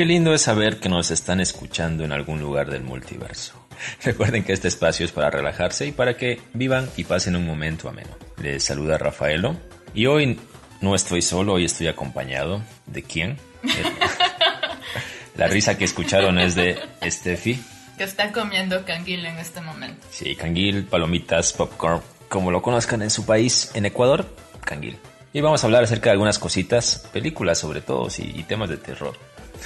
Qué lindo es saber que nos están escuchando en algún lugar del multiverso. Recuerden que este espacio es para relajarse y para que vivan y pasen un momento ameno. Les saluda Rafaelo y hoy no estoy solo, hoy estoy acompañado. ¿De quién? La risa que escucharon es de Steffi. Que está comiendo canguil en este momento. Sí, canguil, palomitas, popcorn, como lo conozcan en su país, en Ecuador, canguil. Y vamos a hablar acerca de algunas cositas, películas sobre todo, y temas de terror.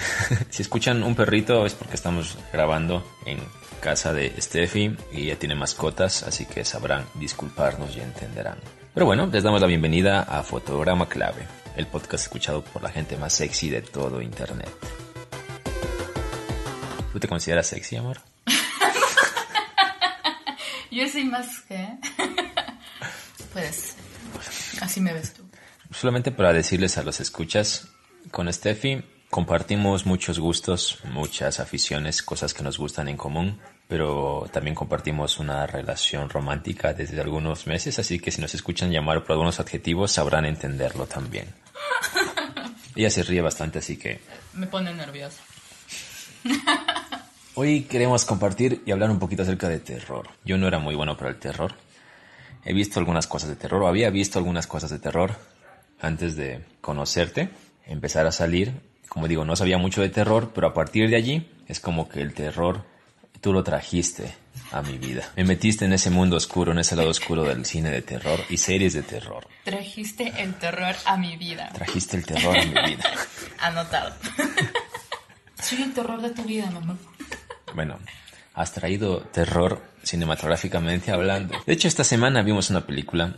si escuchan un perrito es porque estamos grabando en casa de Steffi y ella tiene mascotas, así que sabrán disculparnos y entenderán. Pero bueno, les damos la bienvenida a Fotograma Clave, el podcast escuchado por la gente más sexy de todo Internet. ¿Tú te consideras sexy, amor? Yo soy más que... pues así me ves tú. Solamente para decirles a los escuchas, con Steffi compartimos muchos gustos, muchas aficiones, cosas que nos gustan en común, pero también compartimos una relación romántica desde algunos meses, así que si nos escuchan llamar por algunos adjetivos sabrán entenderlo también. Ella se ríe bastante, así que... Me pone nervioso. Hoy queremos compartir y hablar un poquito acerca de terror. Yo no era muy bueno para el terror. He visto algunas cosas de terror, o había visto algunas cosas de terror antes de conocerte, empezar a salir. Como digo, no sabía mucho de terror, pero a partir de allí es como que el terror tú lo trajiste a mi vida. Me metiste en ese mundo oscuro, en ese lado oscuro del cine de terror y series de terror. Trajiste el terror a mi vida. Trajiste el terror a mi vida. Anotado. Soy el terror de tu vida, mamá. Bueno, has traído terror cinematográficamente hablando. De hecho, esta semana vimos una película.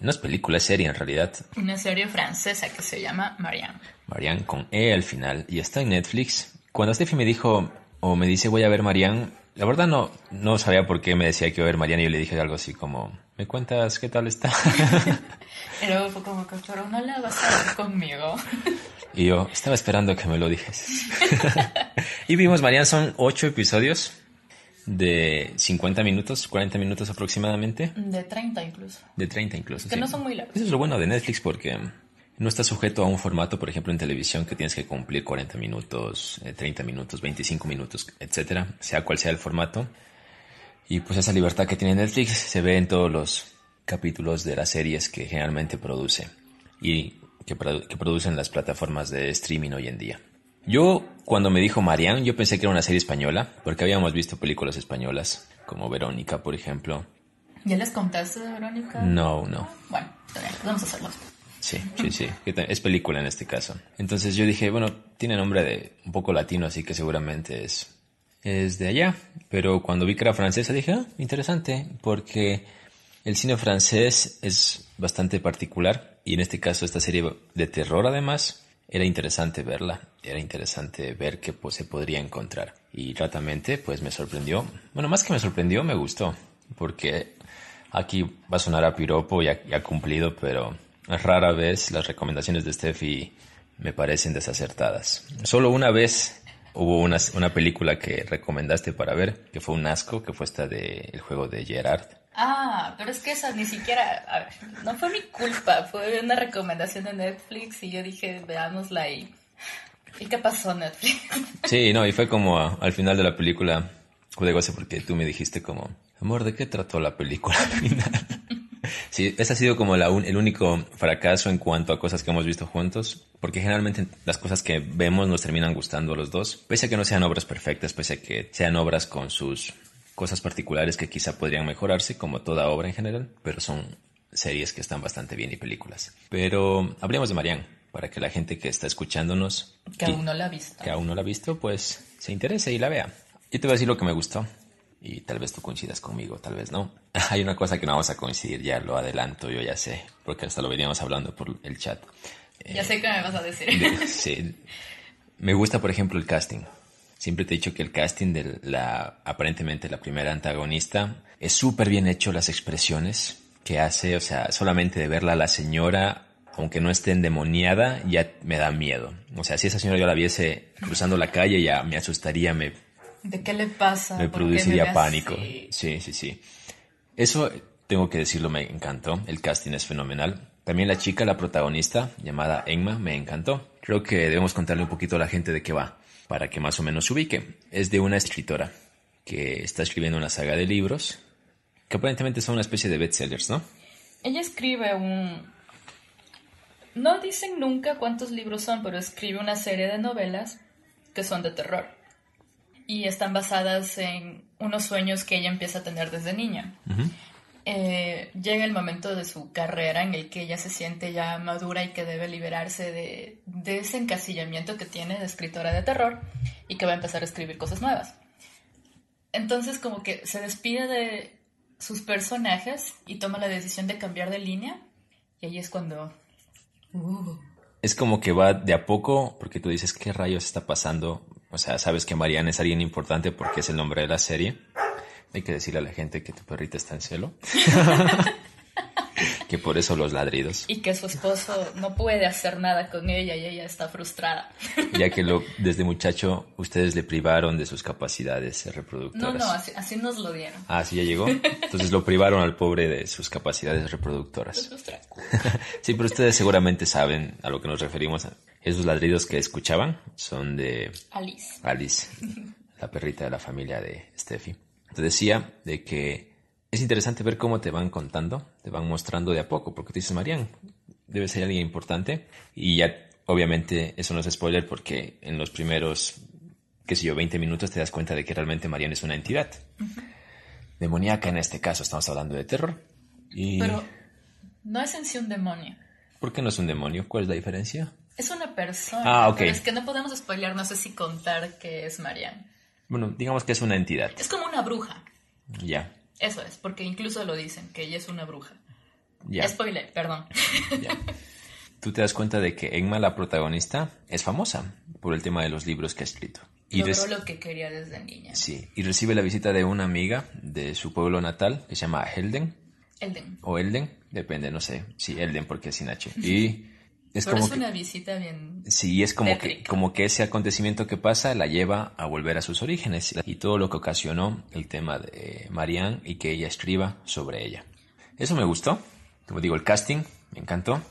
No es película, es serie en realidad. Una serie francesa que se llama Marianne. Marianne con E al final y está en Netflix. Cuando Steffi me dijo o me dice voy a ver Marianne, la verdad no, no sabía por qué me decía que iba a ver Mariana y yo le dije algo así como, ¿me cuentas qué tal está? y luego fue como, pero no la vas a ver conmigo. y yo, estaba esperando que me lo dijes. y vimos Marianne, son ocho episodios de 50 minutos, 40 minutos aproximadamente. De 30 incluso. De 30 incluso. Que no son muy largos. Eso es lo bueno de Netflix porque no está sujeto a un formato, por ejemplo, en televisión que tienes que cumplir 40 minutos, 30 eh, minutos, 25 minutos, etcétera, sea cual sea el formato. Y pues esa libertad que tiene Netflix se ve en todos los capítulos de las series que generalmente produce y que, que producen las plataformas de streaming hoy en día. Yo, cuando me dijo Marianne, yo pensé que era una serie española, porque habíamos visto películas españolas, como Verónica, por ejemplo. ¿Ya les contaste de Verónica? No, no. Bueno, vamos a hacerlo. Sí, sí, sí. Es película en este caso. Entonces yo dije, bueno, tiene nombre de un poco latino, así que seguramente es, es de allá. Pero cuando vi que era francesa dije, ah, interesante, porque el cine francés es bastante particular y en este caso esta serie de terror además era interesante verla, era interesante ver qué pues, se podría encontrar. Y ratamente pues me sorprendió, bueno, más que me sorprendió, me gustó, porque aquí va a sonar a piropo y ha cumplido, pero Rara vez las recomendaciones de Steffi me parecen desacertadas. Solo una vez hubo una, una, película que recomendaste para ver, que fue un asco, que fue esta de El juego de Gerard. Ah, pero es que esa ni siquiera, a ver, no fue mi culpa, fue una recomendación de Netflix y yo dije, veámosla y... ¿Y qué pasó Netflix? Sí, no, y fue como al final de la película, goce porque tú me dijiste como, amor, ¿de qué trató la película al final? Sí, ese ha sido como el único fracaso en cuanto a cosas que hemos visto juntos, porque generalmente las cosas que vemos nos terminan gustando a los dos, pese a que no sean obras perfectas, pese a que sean obras con sus cosas particulares que quizá podrían mejorarse, como toda obra en general, pero son series que están bastante bien y películas. Pero hablemos de Marianne, para que la gente que está escuchándonos... Que aún no la ha visto. Que aún no la ha visto, pues se interese y la vea. Yo te voy a decir lo que me gustó y tal vez tú coincidas conmigo, tal vez no. Hay una cosa que no vamos a coincidir, ya lo adelanto, yo ya sé, porque hasta lo veníamos hablando por el chat. Ya sé qué me vas a decir. sí. Me gusta, por ejemplo, el casting. Siempre te he dicho que el casting de la, aparentemente la primera antagonista, es súper bien hecho las expresiones que hace, o sea, solamente de verla a la señora, aunque no esté endemoniada, ya me da miedo. O sea, si esa señora yo la viese cruzando la calle, ya me asustaría, me ¿De qué le pasa? Me produciría pánico. Sí, sí, sí. Eso, tengo que decirlo, me encantó. El casting es fenomenal. También la chica, la protagonista, llamada Emma, me encantó. Creo que debemos contarle un poquito a la gente de qué va. Para que más o menos se ubique. Es de una escritora que está escribiendo una saga de libros que aparentemente son una especie de bestsellers, ¿no? Ella escribe un... No dicen nunca cuántos libros son, pero escribe una serie de novelas que son de terror. Y están basadas en unos sueños que ella empieza a tener desde niña. Eh, llega el momento de su carrera en el que ella se siente ya madura y que debe liberarse de, ese encasillamiento que tiene de escritora de terror y que va a empezar a escribir cosas nuevas. Entonces como que se despide de sus personajes y toma la decisión de cambiar de línea y ahí es cuando... Uh. Es como que va de a poco porque tú dices, ¿qué rayos está pasando? O sea, sabes que Marianne es alguien importante porque es el nombre de la serie hay que decirle a la gente que tu perrita está en celo. que por eso los ladridos. Y que su esposo no puede hacer nada con ella y ella está frustrada. ya que lo, desde muchacho ustedes le privaron de sus capacidades reproductoras. No, no, así, nos lo dieron. Ah, sí ya llegó. Entonces lo privaron al pobre de sus capacidades reproductoras. sí, pero ustedes seguramente saben a lo que nos referimos. Esos ladridos que escuchaban son de Alice. Alice, la perrita de la familia de Steffi te decía de que es interesante ver cómo te van contando, te van mostrando de a poco, porque te dices, Marian, debe ser alguien importante. Y ya, obviamente, eso no es spoiler porque en los primeros, qué sé yo, 20 minutos te das cuenta de que realmente Marian es una entidad. Demoníaca en este caso, estamos hablando de terror. Y... Pero no es en sí un demonio. ¿Por qué no es un demonio? ¿Cuál es la diferencia? Es una persona. Ah, ok. es que no podemos spoilear, no sé si contar que es Marian. Bueno, digamos que es una entidad. Es como una bruja. Ya. Eso es, porque incluso lo dicen, que ella es una bruja. Ya. Spoiler, perdón. Ya. Tú te das cuenta de que Enma, la protagonista, es famosa por el tema de los libros que ha escrito. Y Logró lo que quería desde niña. Sí, y recibe la visita de una amiga de su pueblo natal, que se llama Helden. Elden. O Elden, depende, no sé. Sí, Elden porque es sin H. Y es como es una visita bien. Sí, es como que, como que ese acontecimiento que pasa la lleva a volver a sus orígenes y todo lo que ocasionó el tema de Marianne y que ella escriba sobre ella. Eso me gustó. Como digo, el casting me encantó.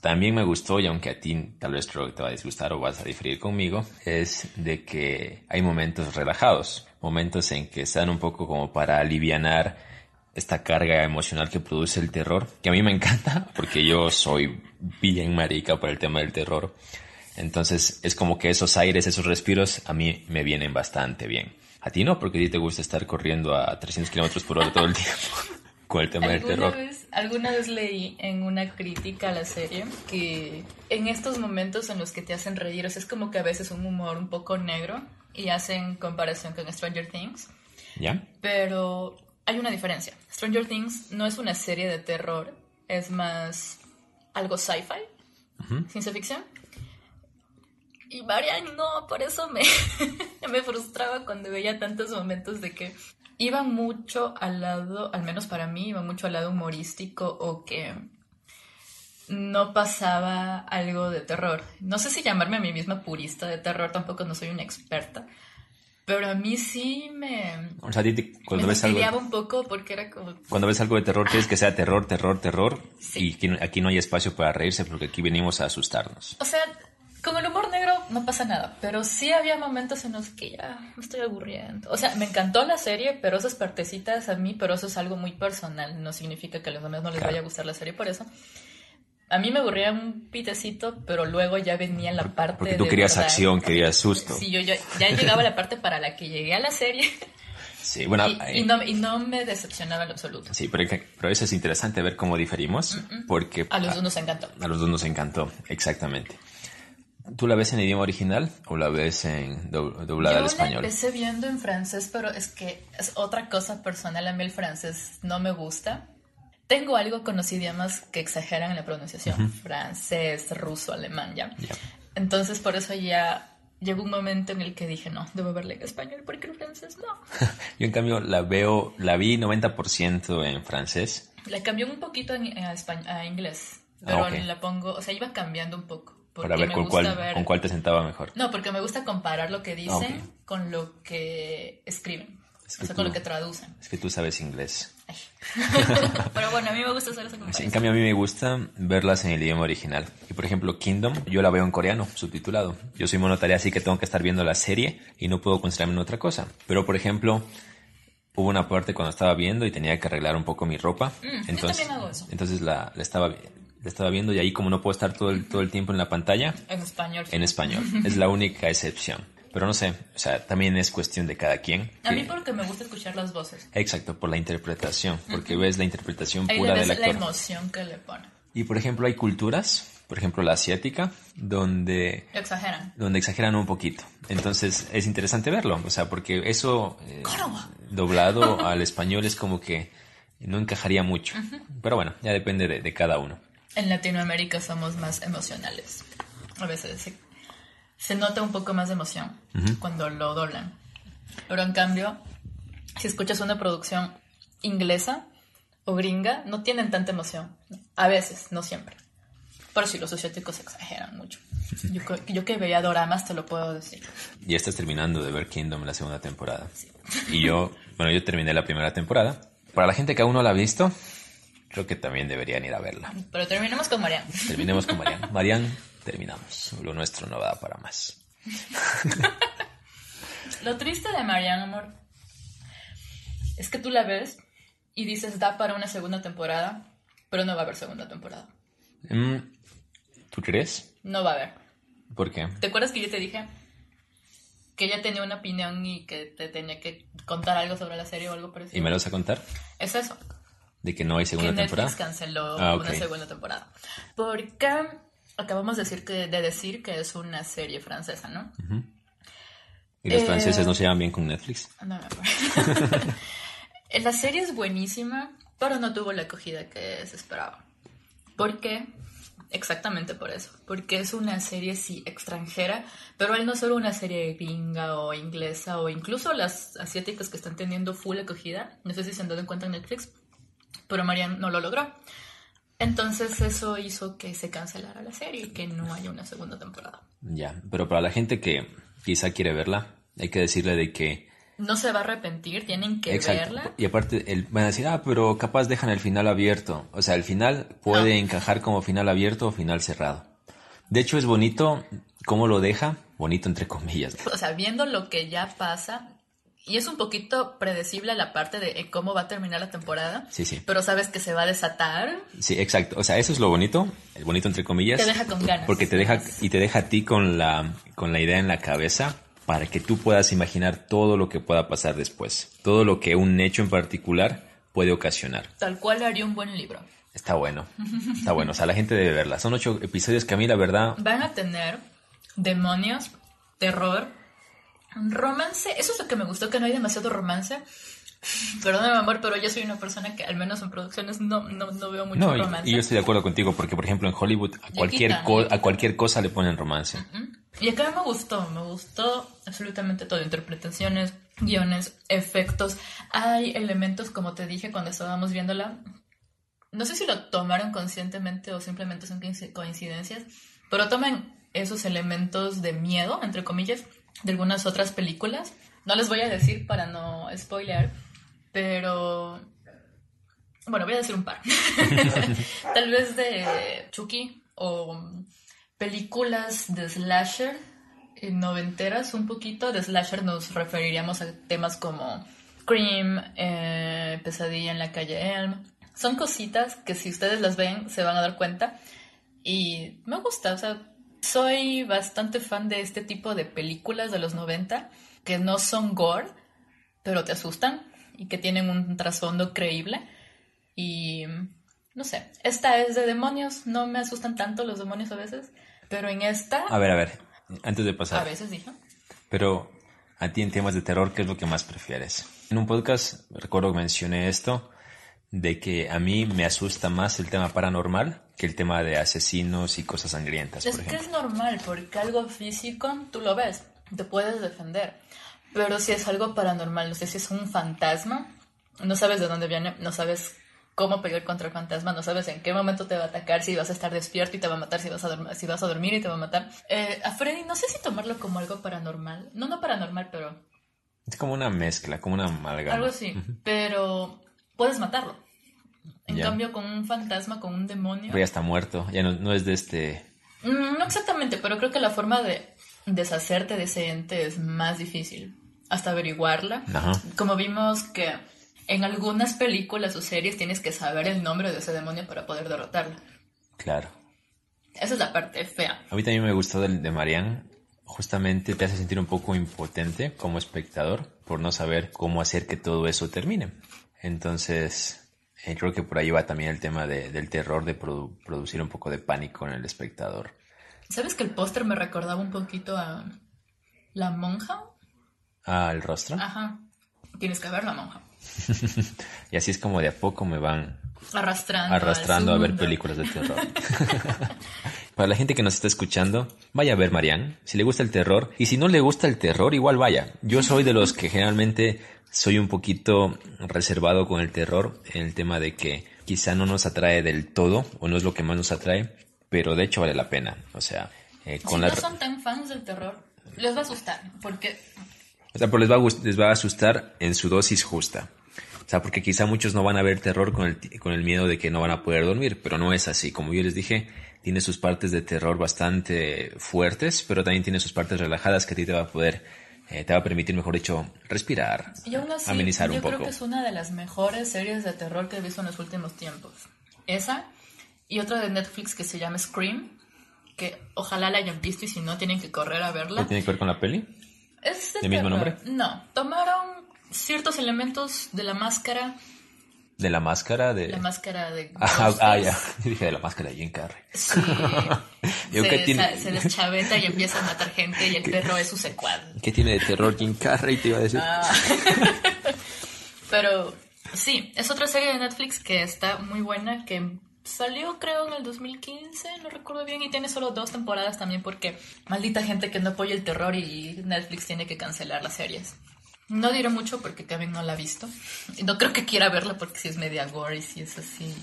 También me gustó, y aunque a ti tal vez te va a disgustar o vas a diferir conmigo, es de que hay momentos relajados, momentos en que están un poco como para alivianar esta carga emocional que produce el terror, que a mí me encanta, porque yo soy bien marica por el tema del terror. Entonces es como que esos aires, esos respiros a mí me vienen bastante bien. A ti no, porque a ti te gusta estar corriendo a 300 kilómetros por hora todo el tiempo con el tema del terror. Vez, alguna vez leí en una crítica a la serie que en estos momentos en los que te hacen reír, es como que a veces un humor un poco negro y hacen comparación con Stranger Things. ¿Ya? Pero hay una diferencia. Stranger Things no es una serie de terror, es más algo sci-fi, ciencia ficción. Y Marian no, por eso me, me frustraba cuando veía tantos momentos de que iban mucho al lado, al menos para mí, iban mucho al lado humorístico o que no pasaba algo de terror. No sé si llamarme a mí misma purista de terror, tampoco no soy una experta, pero a mí sí me. O sea, cuando ves algo. un poco porque era como. Cuando ves algo de terror, quieres que sea terror, terror, terror. Y aquí, no hay espacio para reírse porque aquí venimos a asustarnos. O sea, con el humor negro no pasa nada. Pero sí había momentos en los que ya me estoy aburriendo. O sea, me encantó la serie, pero esas partecitas a mí, pero eso es algo muy personal. No significa que a los demás no les vaya a gustar la serie por eso. A mí me aburría un pitecito, pero luego ya venía la parte. Porque tú querías acción, querías susto. Sí, yo ya, llegaba a la parte para la que llegué a la serie. Sí, bueno. Y, no, me decepcionaba en absoluto. Sí, pero, pero, eso es interesante ver cómo diferimos. Porque. A los dos nos encantó. A los dos nos encantó, exactamente. ¿Tú la ves en idioma original o la ves en doblada al español? Yo la empecé viendo en francés, pero es que es otra cosa personal. A mí el francés no me gusta. Tengo algo con los idiomas que exageran en la pronunciación, francés, ruso, alemán, ¿ya? Entonces por eso ya llegó un momento en el que dije, no, debo verla en español porque el francés no. Yo en cambio la veo, la vi 90% en francés. La cambió un poquito a, inglés, ah, pero la pongo, o sea, iba cambiando un poco. Para ver, con, cuál, con cuál te sentaba mejor. No, porque me gusta comparar lo que dicen con lo que escriben. Es o que sea, con tú- lo que traducen. Es que tú sabes inglés. Pero bueno, a mí me gusta hacer esa Sí, comparación. en cambio, a mí me gusta verlas en el idioma original. Y por ejemplo, Kingdom, yo la veo en coreano, subtitulado. Yo soy monotarea, así que tengo que estar viendo la serie y no puedo concentrarme en otra cosa. Pero por ejemplo, hubo una parte cuando estaba viendo y tenía que arreglar un poco mi ropa. Mm, entonces, también hago eso. entonces la, la estaba, la estaba viendo y ahí como no puedo estar todo el, todo el tiempo en la pantalla, En español. en español. Es la única excepción. Pero no sé, o sea, también es cuestión de cada quien. A mí que- porque me gusta escuchar las voces. Exacto, por la interpretación, porque ves la interpretación Ahí pura ves del la actor. emoción que le pone. Y por ejemplo, hay culturas, por ejemplo la asiática, donde, Exageran. donde exageran un poquito. Entonces es interesante verlo, o sea, porque eso eh, doblado al español es como que no encajaría mucho. Pero bueno, ya depende de, de cada uno. En Latinoamérica somos más emocionales. A veces se, nota un poco más de emoción cuando lo doblan. Pero en cambio, si escuchas una producción inglesa o gringa, no tienen tanta emoción. A veces, no siempre. Pero sí, los asiáticos exageran mucho. Yo, que- yo que veía doramas te lo puedo decir. Ya estás terminando de ver Kingdom la segunda temporada. Y yo, bueno, yo terminé la primera temporada. Para la gente que aún no la ha visto, creo que también deberían ir a verla. Pero terminemos con Marianne. Terminemos con Marian. Marian, terminamos. Lo nuestro no da para más. Lo triste de Marianne, amor, es que tú la ves y dices da para una segunda temporada, pero no va a haber segunda temporada. Mm, ¿Tú crees? No va a haber. ¿Por qué? ¿Te acuerdas que yo te dije que ella tenía una opinión y que te tenía que contar algo sobre la serie o algo parecido? ¿Y me lo vas a contar? Es eso, ¿De que no hay que segunda Netflix temporada? canceló Ah, una segunda temporada. Porque acabamos de decir que, de decir que es una serie francesa, ¿no? ¿Y los Eh, franceses no se llevan bien con Netflix? No me acuerdo. la serie es buenísima, pero no tuvo la acogida que se esperaba. ¿Por qué? Exactamente por eso. Porque es una serie, sí, extranjera, pero al no ser una serie gringa o inglesa o incluso las asiáticas que están teniendo full acogida, no sé si se han dado en cuenta en Netflix, pero Marian no lo logró. Entonces eso hizo que se cancelara la serie y que no haya una segunda temporada. Ya, pero para la gente que quizá quiere verla, hay que decirle de que... No se va a arrepentir, tienen que verla. Y aparte, el, van a decir, ah, pero capaz dejan el final abierto. O sea, el final puede No. encajar como final abierto o final cerrado. De hecho, es bonito cómo lo deja, bonito entre comillas. o sea, viendo lo que ya pasa, y es un poquito predecible la parte de eh, cómo va a terminar la temporada, Sí, sí. pero sabes que se va a desatar, Sí, exacto. O sea, eso es lo bonito, el bonito entre comillas. te deja con ganas. Porque te deja y te deja a ti con la con la idea en la cabeza para que tú puedas imaginar todo lo que pueda pasar después, todo lo que un hecho en particular puede ocasionar. Tal cual haría un buen libro. Está bueno, está bueno. O sea, la gente debe verla. Son ocho episodios que a mí la verdad Van a tener demonios, terror, romance. Eso es lo que me gustó, que no hay demasiado romance. Perdóname, amor, pero yo soy una persona que al menos en producciones no, no, no veo mucho no. y- romance. Y, yo estoy de acuerdo contigo porque por ejemplo en Hollywood a cualquier quitan, co- a cualquier cosa le ponen romance. Y acá me gustó, me gustó absolutamente todo, interpretaciones, guiones, efectos. Hay elementos, como te dije cuando estábamos viéndola, no sé si lo tomaron conscientemente o simplemente son coinci- coincidencias, pero toman esos elementos de miedo, entre comillas, de algunas otras películas. No les voy a decir para no spoilear, pero... Bueno, voy a decir un par. Tal vez de Chucky o películas de slasher noventeras un poquito. De slasher nos referiríamos a temas como Scream, eh, Pesadilla en la calle Elm. Son cositas que si ustedes las ven se van a dar cuenta. Y me gusta, o sea, soy bastante fan de este tipo de películas de los 90 que no son gore, pero te asustan y que tienen un trasfondo creíble. Y no sé, esta es de demonios, no me asustan tanto los demonios a veces, pero en esta A ver, a ver, antes de a pasar. veces dije. Pero a ti en temas de terror, ¿qué es lo que más prefieres? En un podcast, recuerdo que mencioné esto, de que a mí me asusta más el tema paranormal que el tema de asesinos y cosas sangrientas, Es por que es normal, porque algo físico tú lo ves, te puedes defender. Pero si es algo paranormal, no sé si es un fantasma, no sabes de dónde viene, no sabes cómo pelear contra el fantasma, no sabes en qué momento te va a atacar, si vas a estar despierto y te va a matar, si vas a, dorm- si vas a dormir y te va a matar. Eh, a Freddy, no sé si tomarlo como algo paranormal, no, no paranormal, pero Es como una mezcla, como una amalgama. Algo así, pero puedes matarlo. En Ya. cambio, con un fantasma, con un demonio... Pero ya está muerto, ya no, no es de este... Mm, No exactamente, pero creo que la forma de deshacerte de ese ente es más difícil. Hasta averiguarla. Ajá. Como vimos que en algunas películas o series tienes que saber el nombre de ese demonio para poder derrotarlo. Claro. Esa es la parte fea. A mí también me gustó del de Marianne. Justamente te hace sentir un poco impotente como espectador por no saber cómo hacer que todo eso termine. Entonces, eh, creo que por ahí va también el tema de- del terror de produ- producir un poco de pánico en el espectador. ¿Sabes que el póster me recordaba un poquito a la monja? Ah, el rostro. Ajá. Tienes que ver la monja. Y así es como de a poco me van Arrastrando. arrastrando al a ver películas de terror. Para la gente que nos está escuchando, vaya a ver Marianne, si le gusta el terror, y si no le gusta el terror, igual vaya. Yo soy de los que generalmente soy un poquito reservado con el terror, en el tema de que quizá no nos atrae del todo, o no es lo que más nos atrae, pero de hecho vale la pena. O sea, eh, Si con la... no son tan fans del terror, les va a asustar. Porque O sea, pero les va, a, les va a asustar en su dosis justa. O sea, porque quizá muchos no van a ver terror con el, con el miedo de que no van a poder dormir, pero no es así. Como yo les dije, tiene sus partes de terror bastante fuertes, pero también tiene sus partes relajadas que a ti te va a poder, eh, te va a permitir, mejor dicho, respirar, Y aún así, amenizar yo un creo poco. que es una de las mejores series de terror que he visto en los últimos tiempos. Esa y otra de Netflix que se llama Scream, que ojalá la hayan visto y si no tienen que correr a ¿Qué verla. tiene que ver con la peli? ¿Es de ¿El mismo nombre? No, tomaron ciertos elementos de la máscara, ¿De la máscara? De... la máscara de Ah, ah, ya. Dije de la máscara de Jim Carrey. Sí. Yo, se, ¿qué tiene? se deschaveta y empieza a matar gente y el perro es su secuaz. ¿Qué tiene de terror Jim Carrey? Te iba a decir. Ah. Pero sí, es otra serie de Netflix que está muy buena, que salió creo en el 2015, no recuerdo bien, y tiene solo dos temporadas también porque maldita gente que no apoya el terror y Netflix tiene que cancelar las series. No diré mucho porque Kevin no la ha visto. Y no creo que quiera verla porque si es media gore y si es así.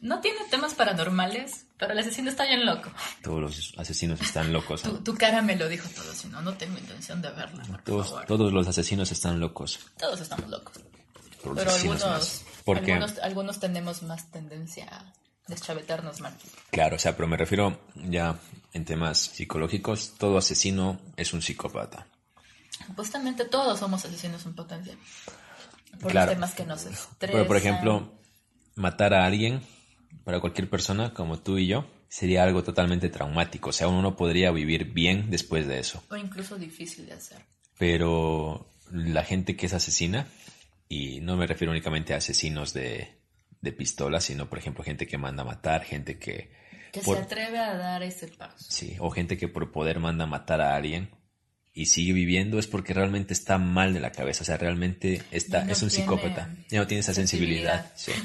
No tiene temas paranormales, pero el asesino está bien loco. Todos los asesinos están locos. Tu, tu cara me lo dijo todo, si no, no tengo intención de verla, por Todos, favor. todos los asesinos están locos. Todos estamos locos. Pero algunos, algunos tenemos más tendencia a deschavetarnos mal. claro, o sea, pero me refiero ya en temas psicológicos, todo asesino es un psicópata. Supuestamente todos somos asesinos en potencia. Por Claro. los temas que nos estresan. Pero, por ejemplo, matar a alguien, para cualquier persona como tú y yo, sería algo totalmente traumático. O sea, uno no podría vivir bien después de eso. O incluso difícil de hacer. Pero la gente que es asesina, y no me refiero únicamente a asesinos de, de pistola, sino, por ejemplo, gente que manda a matar, gente que... Que por- se atreve a dar ese paso. Sí, o gente que por poder manda a matar a alguien y sigue viviendo es porque realmente está mal de la cabeza, o sea, realmente está, no es un tiene psicópata, ya no tiene esa sensibilidad. sí.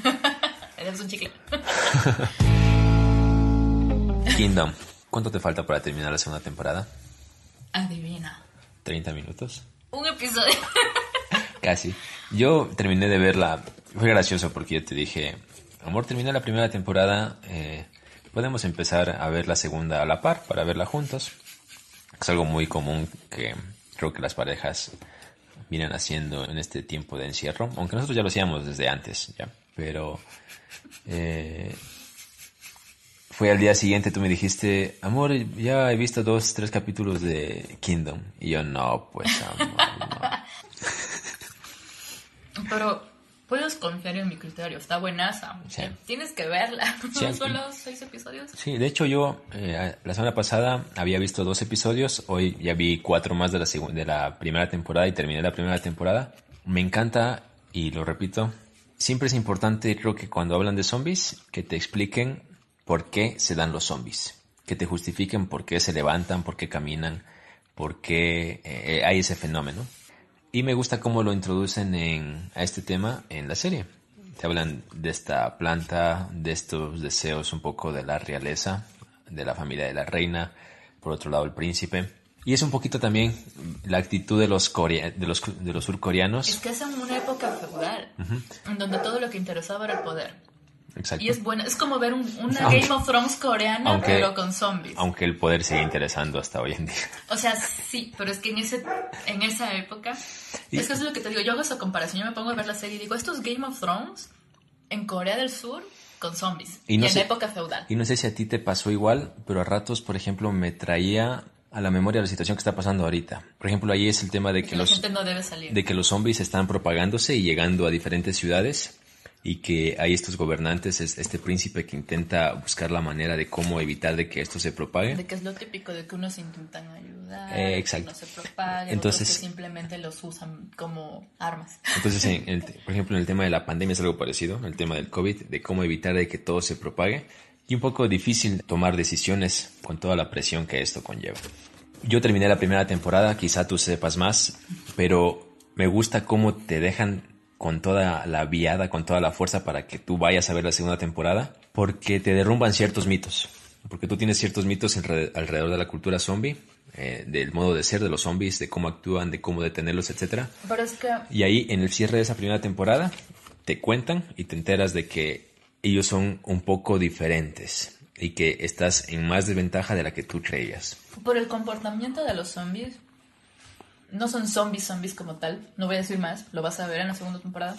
Eres un chicle. Kingdom, ¿cuánto te falta para terminar la segunda temporada? Adivina. ¿30 minutos? Un episodio. Casi. Yo terminé de verla, fue gracioso porque yo te dije, amor, terminé la primera temporada, eh, podemos empezar a ver la segunda a la par para verla juntos. Es algo muy común que creo que las parejas vienen haciendo en este tiempo de encierro, aunque nosotros ya lo hacíamos desde antes, ya. Pero eh, fue al día siguiente, tú me dijiste, amor, ya he visto dos, tres capítulos de Kingdom. Y yo, no, pues, amor, no. Pero puedes confiar en mi criterio. Está buenaza. Sí. Tienes que verla. Sí, ¿No solo seis episodios? Sí, de hecho yo eh, la semana pasada había visto dos episodios, hoy ya vi cuatro más de la, de la primera temporada y terminé la primera temporada. Me encanta y lo repito, siempre es importante creo que cuando hablan de zombies que te expliquen por qué se dan los zombies, que te justifiquen por qué se levantan, por qué caminan, por qué eh, hay ese fenómeno. Y me gusta cómo lo introducen en, a este tema en la serie. Te hablan de esta planta, de estos deseos un poco de la realeza, de la familia de la reina, por otro lado el príncipe. Y es un poquito también la actitud de los, corea- de los, de los Es surcoreanos. que es en una época feudal, en donde todo lo que interesaba era el poder. Exacto. Y es buena, es como ver un- una Aunque- Game of Thrones coreana, aunque- pero con zombies. Aunque el poder sigue interesando hasta hoy en día. O sea, sí, pero es que en ese en esa época, Y- es que es lo que te digo, yo hago esa comparación, yo me pongo a ver la serie y digo, esto es Game of Thrones en Corea del Sur con zombies. Y Y, no en sé- época feudal. Y no sé si a ti te pasó igual, pero a ratos, por ejemplo, me traía a la memoria la situación que está pasando ahorita. Por ejemplo, ahí es el tema de que los no de que los zombies están propagándose y llegando a diferentes ciudades y que hay estos gobernantes, es- este príncipe que intenta buscar la manera de cómo evitar de que esto se propague. De que es lo típico de que unos intentan ayudar, Eh, que exacto. no se propague, Entonces- otros que simplemente los usan como armas. Entonces, en el- por ejemplo, en el tema de la pandemia es algo parecido, el tema del COVID, de cómo evitar de que todo se propague y un poco difícil tomar decisiones con toda la presión que esto conlleva. Yo terminé la primera temporada, quizá tú sepas más, pero me gusta cómo te dejan con toda la viada, con toda la fuerza para que tú vayas a ver la segunda temporada, porque te derrumban ciertos mitos, porque tú tienes ciertos mitos alre- alrededor de la cultura zombie, eh, del modo de ser de los zombies, de cómo actúan, de cómo detenerlos, etcétera. Pero es que Y ahí, en el cierre de esa primera temporada, te cuentan y te enteras de que ellos son un poco diferentes y que estás en más desventaja de la que tú creías. por el comportamiento de los zombies, no son zombies zombies como tal, no voy a decir más, lo vas a ver en la segunda temporada,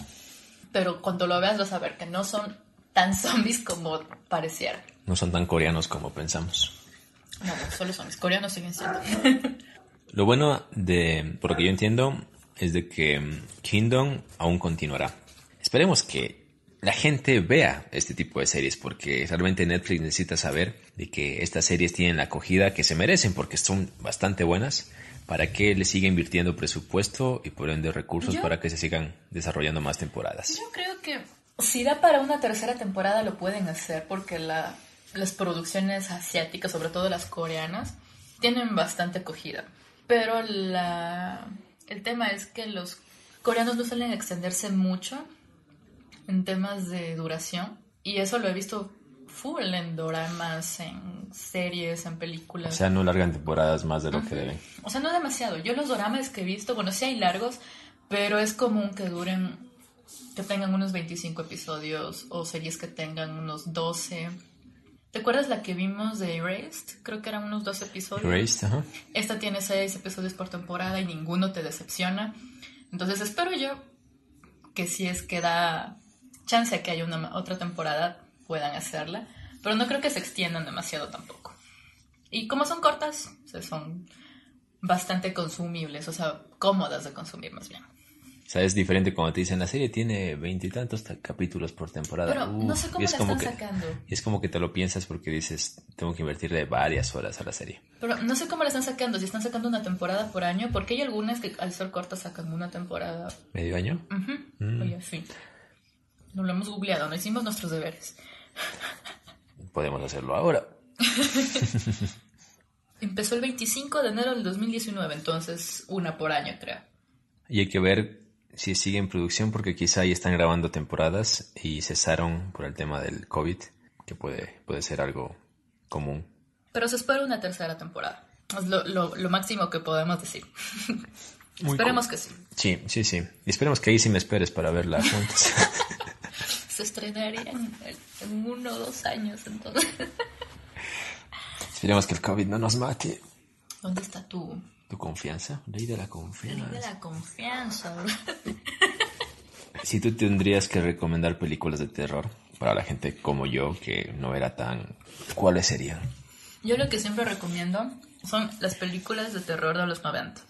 pero cuando lo veas vas a ver que no son tan zombies como pareciera. No son tan coreanos como pensamos. No, solo zombies, coreanos siguen siendo. Lo bueno de, por lo que yo entiendo, es de que Kingdom aún continuará. Esperemos que la gente vea este tipo de series porque realmente Netflix necesita saber de que estas series tienen la acogida que se merecen porque son bastante buenas para que le siga invirtiendo presupuesto y por ende recursos Yo- para que se sigan desarrollando más temporadas. Yo creo que si da para una tercera temporada lo pueden hacer porque la, las producciones asiáticas, sobre todo las coreanas, tienen bastante acogida. Pero la, el tema es que los coreanos no suelen extenderse mucho en temas de duración y eso lo he visto full en doramas, en series, en O películas. sea, no largan temporadas más de lo que deben. O sea, no demasiado. Yo los doramas que he visto, bueno, sí hay largos, pero es común que duren, que tengan unos 25 episodios o series que tengan unos 12. ¿Te acuerdas la que vimos de Erased? Creo que eran unos 12 episodios. Erased, ajá. Esta tiene 6 episodios por temporada y ninguno te decepciona. Entonces espero yo que si es que da chance a que haya una otra temporada, puedan hacerla. Pero no creo que se extiendan demasiado tampoco. Y como son cortas, o sea, son bastante consumibles, o sea, cómodas de consumir más bien. O sea, es diferente cuando te dicen la serie tiene veintitantos ta- capítulos por temporada. Pero no sé Uf, cómo y la es como están que, sacando. y es como que te lo piensas porque dices, tengo que invertirle varias horas a la serie. Pero no sé cómo la están sacando, si están sacando una temporada por año, porque hay algunas que al ser cortas sacan una temporada. ¿Medio año? Ujú. Mm. Oye, sí. No lo hemos googleado, no hicimos nuestros deberes. Podemos hacerlo ahora. Empezó el 25 de enero del 2019, entonces una por año, creo. Y hay que ver si sigue en producción porque quizá ahí están grabando temporadas y cesaron por el tema del COVID, que puede, puede ser algo común. Pero se espera una tercera temporada. Es lo, lo- lo máximo que podemos decir. Muy Esperemos cool. que sí. Sí, sí, sí. Y esperemos que ahí sí me esperes para verla juntos. Se estrenaría en, uno o dos años, entonces. esperemos que el COVID no nos mate. ¿Dónde está tu ¿Tu confianza? Ley de la ley confianza. de la confianza? bro? Si tú tendrías que recomendar películas de terror para la gente como yo que no era tan... ¿Cuáles serían? Yo lo que siempre recomiendo son las películas de terror de los 90,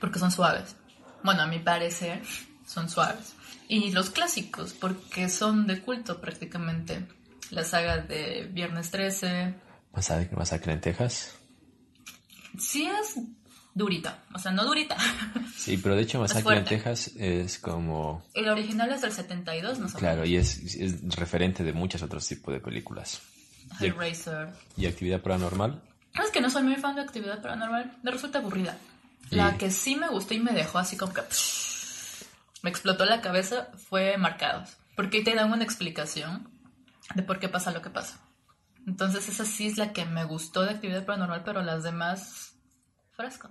porque son suaves. Bueno, a mi parecer, son suaves. Y los clásicos, porque son de culto prácticamente. La saga de Viernes 13. ¿Masacre, masacre en Texas? Sí es durita, o sea, no durita. Sí, pero de hecho Masacre en. Texas es como... El original es del 72, no sé. Claro, y es, es referente de muchos otros tipos de películas. Hellraiser. y actividad paranormal. Es que no soy muy fan de actividad paranormal, me resulta aburrida. La Y- que sí me gustó y me dejó así como que me explotó la cabeza fue Marcados, porque ahí te dan una explicación de por qué pasa lo que pasa. Entonces esa sí es la que me gustó de actividad paranormal, pero las demás fresco.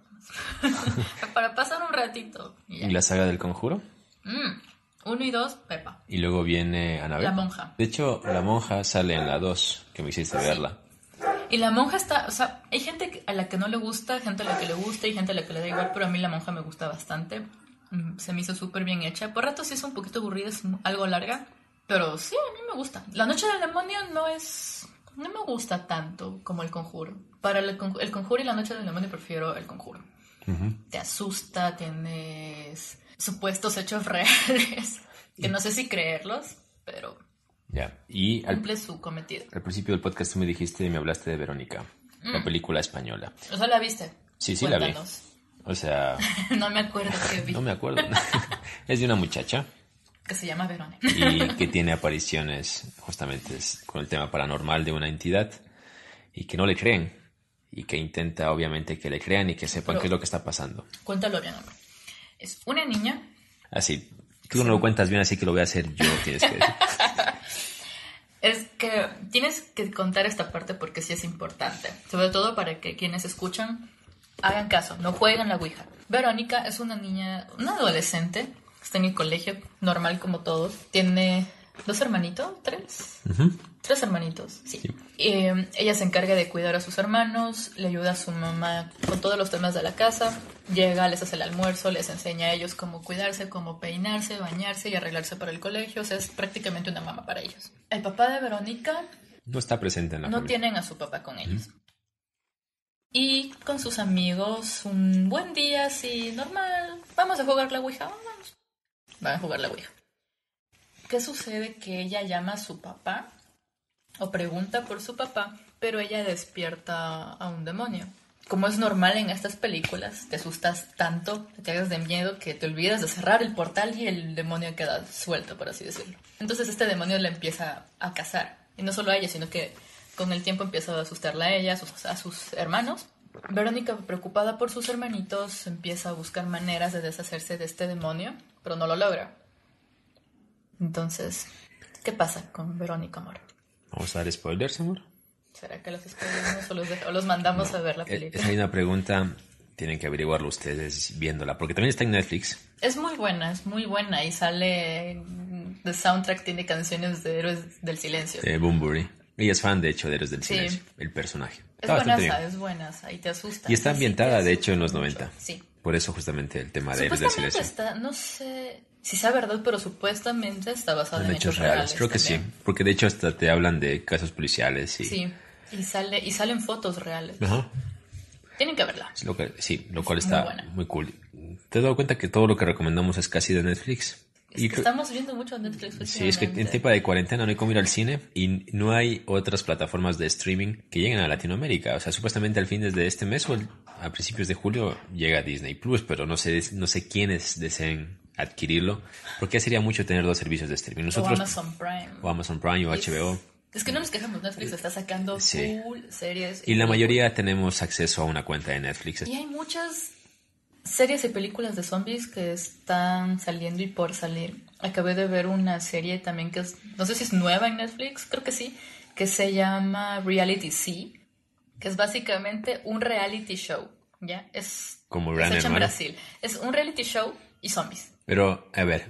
Para pasar un ratito. y ya. ¿Y la saga del conjuro? Mm, Uno y dos, Pepa. Y luego viene Anabel. La monja. De hecho, la monja sale en la 2, que me hiciste verla. Y la monja está, o sea, hay gente a la que no le gusta, gente a la que le gusta y gente a la que le da igual, pero a mí la monja me gusta bastante. Mm, Se me hizo súper bien hecha. Por rato sí es un poquito aburrida, es algo larga, pero sí, a mí me gusta. La noche del demonio no es, no me gusta tanto como el conjuro. Para el, el conjuro y la noche del demonio prefiero el conjuro. Ujú. Te asusta, tienes supuestos hechos reales, que no sé si creerlos, pero Ya. Y al, cumple su cometido. al principio del podcast tú me dijiste y me hablaste de Verónica, Mm. la película española. O sea, ¿la viste? Sí, sí la vi. O sea, no me acuerdo que vi. no me acuerdo. es de una muchacha Que se llama Verónica. y que tiene apariciones justamente es con el tema paranormal de una entidad y que no le creen y que intenta obviamente que le crean y que sepan Pero- qué es lo que está pasando. Cuéntalo bien, hombre. Es una niña. Así, tú no lo cuentas bien, así que lo voy a hacer yo, tienes que decir. Es que tienes que contar esta parte porque sí es importante. Sobre todo para que quienes escuchan hagan caso, no jueguen la Ouija. Verónica es una niña, una adolescente, está en el colegio, normal como todos. Tiene dos hermanitos, tres. Tres hermanitos, sí. Eh, ella se encarga de cuidar a sus hermanos, le ayuda a su mamá con todos los temas de la casa, llega, les hace el almuerzo, les enseña a ellos cómo cuidarse, cómo peinarse, bañarse y arreglarse para el colegio, o sea, es prácticamente una mamá para ellos. El papá de Verónica No está presente en la no familia. tienen a su papá con ellos. Y con sus amigos, un buen día así, normal, vamos a jugar la Ouija, vamos. Van a jugar la Ouija. ¿Qué sucede? Que ella llama a su papá o pregunta por su papá, pero ella despierta a un demonio. Como es normal en estas películas, te asustas tanto, te cagas de miedo que te olvidas de cerrar el portal y el demonio queda suelto, por así decirlo. Entonces este demonio la empieza a cazar. Y no solo a ella, sino que con el tiempo empieza a asustarla a ella, a sus, a sus hermanos. Verónica, preocupada por sus hermanitos, empieza a buscar maneras de deshacerse de este demonio, pero no lo logra. Entonces, ¿qué pasa con Verónica, amor? Vamos a dar spoilers, amor. ¿Será que los spoilamos o los, de- o los mandamos a ver la Eh, película? Esa misma pregunta tienen que averiguarlo ustedes viéndola, porque también está en Netflix. Es muy buena, es muy buena y sale... The soundtrack tiene canciones de Héroes del Silencio. de Boombury. Ella es fan, de hecho, de Héroes del Sí. Silencio, el personaje. Es Está bastante buena, bien. es buena, y te asusta. Y está ambientada, de hecho, en los asusta 90. mucho. Sí. Por eso justamente el tema de Héroes del Supuestamente Silencio. está, no sé si sea verdad, pero supuestamente está basado En en, hechos reales, creo que sí. Porque de hecho hasta te hablan de casos policiales y... Sí, y, sale, y salen fotos reales. Ajá. Tienen que verla. Sí, lo, que- sí, lo cual Muy está buena. muy cool. ¿Te has dado cuenta que todo lo que recomendamos es casi de Netflix? Es Y que estamos viendo mucho Netflix Sí, es que en tiempo de cuarentena no hay como ir al cine y no hay otras plataformas de streaming que lleguen a Latinoamérica. O sea, supuestamente al fin de este mes o a principios de julio llega Disney Plus, pero no sé, no sé quiénes deseen adquirirlo, porque sería mucho tener dos servicios de streaming. O Nosotros, Amazon Prime. o Amazon Prime o HBO. Es que no nos quejamos, Netflix está sacando Sí. full series. Y la películas. mayoría tenemos acceso a una cuenta de Netflix. Y hay muchas series y películas de zombies que están saliendo y por salir. Acabé de ver una serie también que es, no sé si es nueva en Netflix, creo que sí, que se llama Reality C, que es básicamente un reality show, ¿ya? Es, Como es hecho en. Brasil. Es un reality show y zombies. Pero, a ver,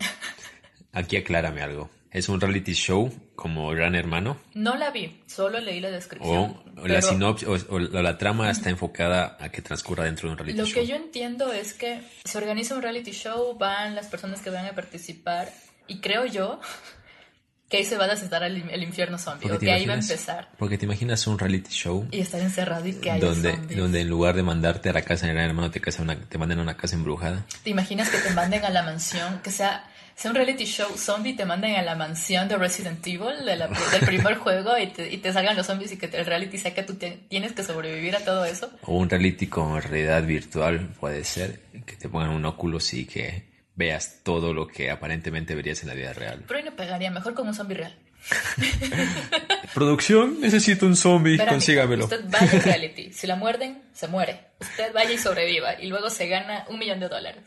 aquí aclárame algo. ¿Es un reality show como Gran Hermano? No la vi, solo leí la ¿O, descripción. o la pero- sinopsis, o, o la, trama está enfocada a que transcurra dentro de un reality Lo show? que yo entiendo es que se organiza un reality show, van las personas que van a participar y creo yo que ahí se va a desatar el, el infierno zombie, o que ahí va a imaginas- empezar Porque te imaginas un reality show y estar encerrado y que haya donde, zombies. donde en lugar de mandarte a la casa de Gran Hermano te, casa una, te manden a una casa embrujada. ¿Te imaginas que te manden a la mansión, que sea, sea un reality show zombie te manden a la mansión de Resident Evil, de la- del primer juego, y te, y te salgan los zombies y que el reality sea que tú te- tienes que sobrevivir a todo eso? O un reality con realidad virtual puede ser, que te pongan un óculo y que veas todo lo que aparentemente verías en la vida real. Pero ahí no pegaría, mejor con un zombie real. Producción, necesito un zombie, consígamelo. Usted vaya al reality. Si la muerden, se muere. Usted vaya y sobreviva. Y luego se gana un millón de dólares.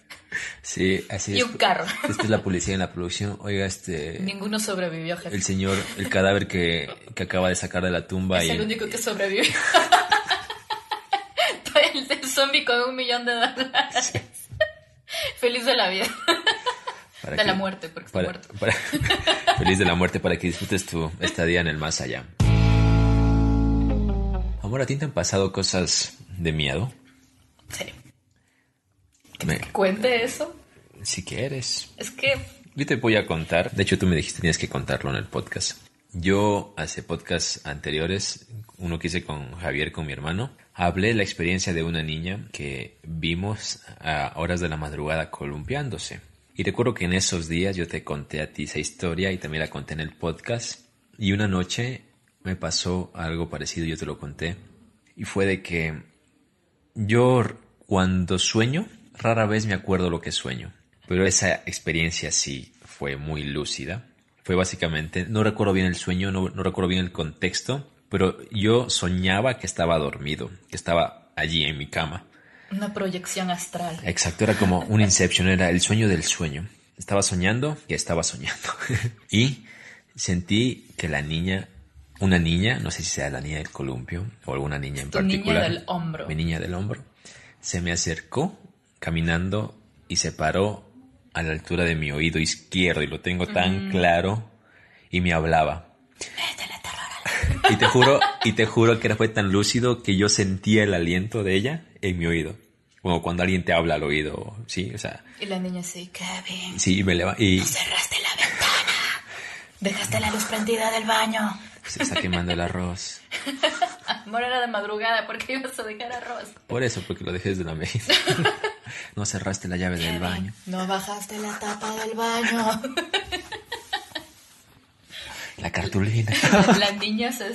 Sí, así Y es. un carro. Esta es la policía en la producción. Oiga, este... Ninguno sobrevivió, jefe. El señor, el cadáver que, que acaba de sacar de la tumba es y el único que sobrevive. el, el zombie con un millón de dólares. Feliz de la vida. Para de que- la muerte, porque está muerto. para- feliz de la muerte para que disfrutes tu estadía en el más allá. Amor, ¿a ti te han pasado cosas de miedo? Sí. Me- Cuente eso. si quieres. Es que Yo te voy a contar. De hecho, tú me dijiste tienes que contarlo en el podcast. Yo, hace podcasts anteriores, uno que hice con Javier, con mi hermano, hablé de la experiencia de una niña que vimos a horas de la madrugada columpiándose. Y recuerdo que en esos días yo te conté a ti esa historia y también la conté en el podcast. Y una noche me pasó algo parecido, yo te lo conté. Y fue de que yo cuando sueño, rara vez me acuerdo lo que sueño, pero esa experiencia sí fue muy lúcida. Fue básicamente, no recuerdo bien el sueño, no, no recuerdo bien el contexto, pero yo soñaba que estaba dormido, que estaba allí en mi cama. una proyección astral. Exacto, era como un inception, era el sueño del sueño. Estaba soñando que estaba soñando. y sentí que la niña, una niña, no sé si sea la niña del columpio o alguna niña en Tu niña particular. del hombro. Mi niña del hombro. Se me acercó caminando y se paró a la altura de mi oído izquierdo y lo tengo tan claro y me hablaba. Y te juro, y te juro que era- fue tan lúcido que yo sentía el aliento de ella en mi oído. Como cuando alguien te habla al oído, sí, o sea, Y la niña así, Kevin, sí, y me leva y cerraste la ventana. Dejaste la luz prendida del baño. Se está quemando el arroz. Amor era de madrugada, ¿por qué ibas a dejar arroz? Por eso, porque lo dejé desde la mesa. No cerraste la llave del baño. No bajaste la tapa del baño. La cartulina. La niña se... La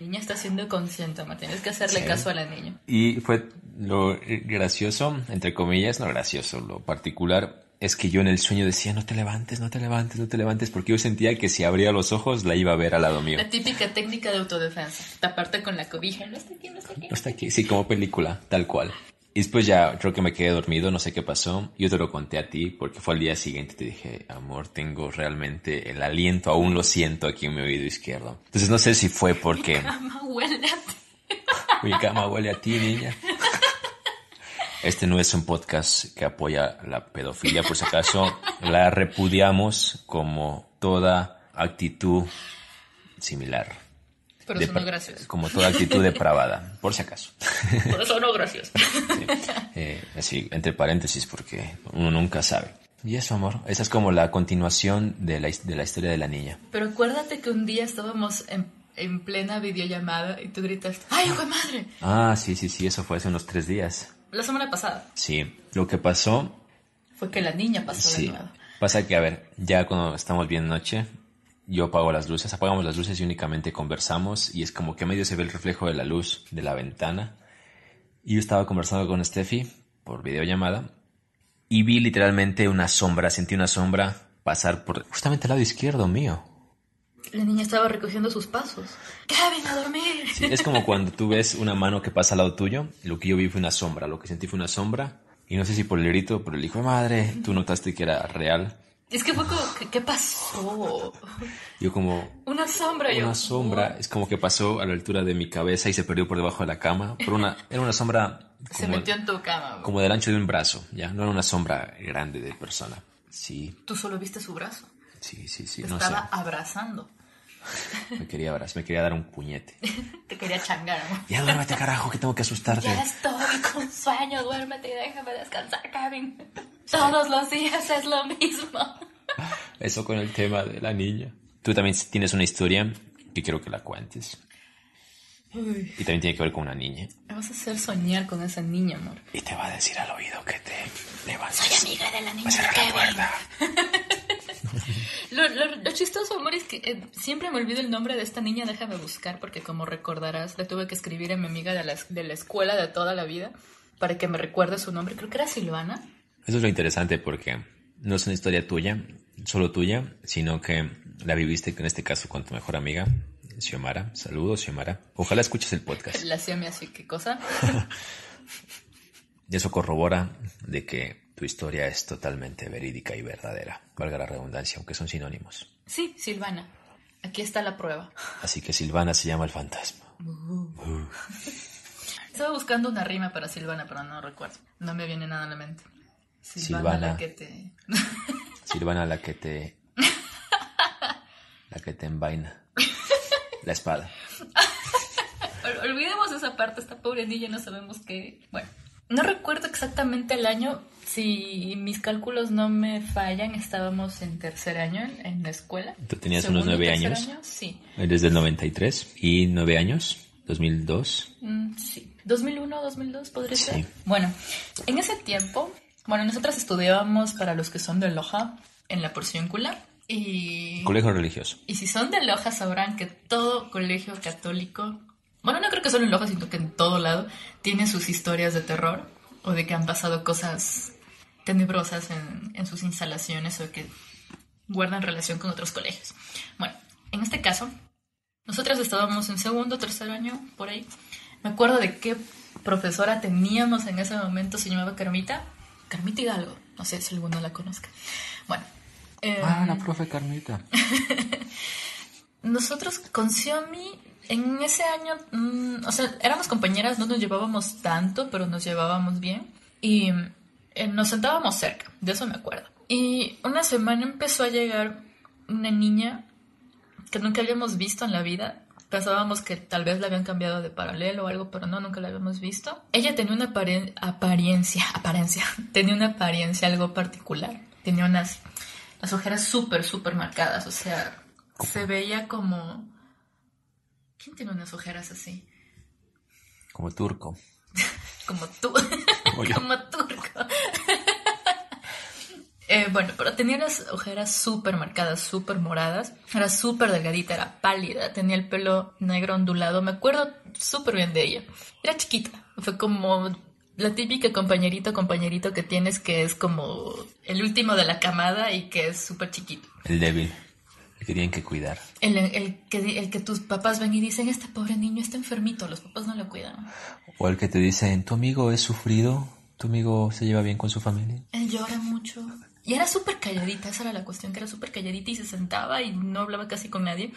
niña está siendo consciente, ma. Tienes que hacerle Sí. caso a la niña. Y fue lo gracioso, entre comillas, no gracioso, lo particular es que yo en el sueño decía, no te levantes, no te levantes, no te levantes, porque yo sentía que si abría los ojos la iba a ver al lado mío. La típica técnica de autodefensa. Taparte con la cobija. No está aquí, no está aquí. No está aquí, sí, como película, tal cual. Y después ya creo que me quedé dormido, no sé qué pasó. Yo te lo conté a ti porque fue al día siguiente. Te dije, amor, tengo realmente el aliento, aún lo siento aquí en mi oído izquierdo. Entonces no sé si fue porque Cama huele a ti. mi cama huele a ti, niña. Este no es un podcast que apoya la pedofilia, por si acaso la repudiamos como toda actitud similar. Pero eso no gracioso. Como toda actitud depravada, por si acaso. Por eso no gracioso. Sí. Eh, así, entre paréntesis, porque uno nunca sabe. Y eso, amor, esa es como la continuación de la, de la historia de la niña. Pero acuérdate que un día estábamos en, en plena videollamada y tú gritaste, ¡ay, hijo de madre! Ah, sí, sí, sí, eso fue hace unos tres días. La semana pasada Sí, lo que pasó fue que la niña pasó de Sí. nuevo. Pasa que, a ver, ya cuando estamos bien noche, yo apago las luces, apagamos las luces y únicamente conversamos y es como que a medio se ve el reflejo de la luz de la ventana. Y yo estaba conversando con Steffi por videollamada y vi literalmente una sombra, sentí una sombra pasar por justamente al lado izquierdo mío. La niña estaba recogiendo sus pasos. ¡Kevin, a dormir! Sí, es como cuando tú ves una mano que pasa al lado tuyo, lo que yo vi fue una sombra, lo que sentí fue una sombra. Y no sé si por el grito, por el hijo de madre, tú notaste que era real. Es que fue como, ¿qué, pasó? Yo como, Una sombra. yo, Una sombra, es como que pasó a la altura de mi cabeza y se perdió por debajo de la cama. Una, era una sombra Se como, metió en tu cama. como del ancho de un brazo, ya, no era una sombra grande de persona. Sí, Tú solo viste su brazo. sí, sí, sí, Te no estaba abrazando. Me quería abrazar, me quería dar un puñete. Te quería changar, amor. Ya duérmete, carajo, que tengo que asustarte. Ya estoy con sueño, duérmete y déjame descansar, Kevin. Todos los días es lo mismo. Eso con el tema de la niña. Tú también tienes una historia que quiero que la cuentes. Uy, Y también tiene que ver con una niña. me vas a hacer soñar con esa niña, amor. Y te va a decir al oído que te levantes. Soy amiga de la Va niña a cerrar la puerta. Lo, lo- lo chistoso, amor, es que eh, siempre me olvido el nombre de esta niña. Déjame buscar, porque como recordarás, le tuve que escribir a mi amiga de la, de la escuela de toda la vida para que me recuerde su nombre. Creo que era Silvana. Eso es lo interesante porque no es una historia tuya, solo tuya, sino que la viviste en este caso con tu mejor amiga, Xiomara. Saludos, Xiomara. Ojalá escuches el podcast. La hacía mi así, ¿qué cosa? Y eso corrobora de que tu historia es totalmente verídica y verdadera, valga la redundancia, aunque son sinónimos. Sí, Silvana. Aquí está la prueba. Así que Silvana se llama el fantasma. Estaba buscando una rima para Silvana, pero no recuerdo. No me viene nada a la mente. Silvana, la que te... Silvana la que te... La que te envaina. La espada. Olvidemos esa parte, esta pobre niña no sabemos qué... Bueno, no recuerdo exactamente el año, si mis cálculos no me fallan, estábamos en tercer año en, la escuela. ¿Tú tenías unos nueve años? Sí. Eres del 93 y nueve años, 2002. Mm, sí. 2001, 2002 podría ser. Bueno, en ese tiempo, bueno, nosotras estudiábamos para los que son de Loja en la Porciúncula y... Colegio religioso. Y si son de Loja sabrán que todo colegio católico, bueno, no creo que solo en Loja, sino que en todo lado, tiene sus historias de terror o de que han pasado cosas tenebrosas en, en sus instalaciones o que guardan relación con otros colegios. Bueno, en este caso, nosotras estábamos en segundo, tercer año, por ahí, me acuerdo de qué profesora teníamos en ese momento, se llamaba Carmita. Carmita Hidalgo, no sé si alguno la conozca. Bueno. ah, la em, profe Carmita. nosotros con Xiaomi en ese año, mm, o sea, éramos compañeras, no nos llevábamos tanto, pero nos llevábamos bien. Y eh, nos sentábamos cerca, de eso me acuerdo. Y una semana empezó a llegar una niña que nunca habíamos visto en la vida pensábamos que tal vez la habían cambiado de paralelo o algo, pero no, nunca la habíamos visto. Ella tenía una apariencia, apariencia, tenía una apariencia algo particular. Tenía unas las ojeras súper, súper marcadas, o sea, se veía como... ¿Quién tiene unas ojeras así? Como turco. como tú. como turco. Eh, bueno, pero tenía las ojeras súper marcadas, súper moradas. Era súper delgadita, era pálida, tenía el pelo negro ondulado. Me acuerdo súper bien de ella. Era chiquita. Fue como la típica compañerito compañerito que tienes que es como el último de la camada y que es súper chiquito. El débil. Que tienen que cuidar. El, el, que, el que tus papás ven y dicen, este pobre niño está enfermito, los papás no lo cuidan. O el que te dicen, tu amigo es sufrido, tu amigo se lleva bien con su familia. Él llora mucho. Y era súper calladita, esa era la cuestión, que era súper calladita y se sentaba y no hablaba casi con nadie.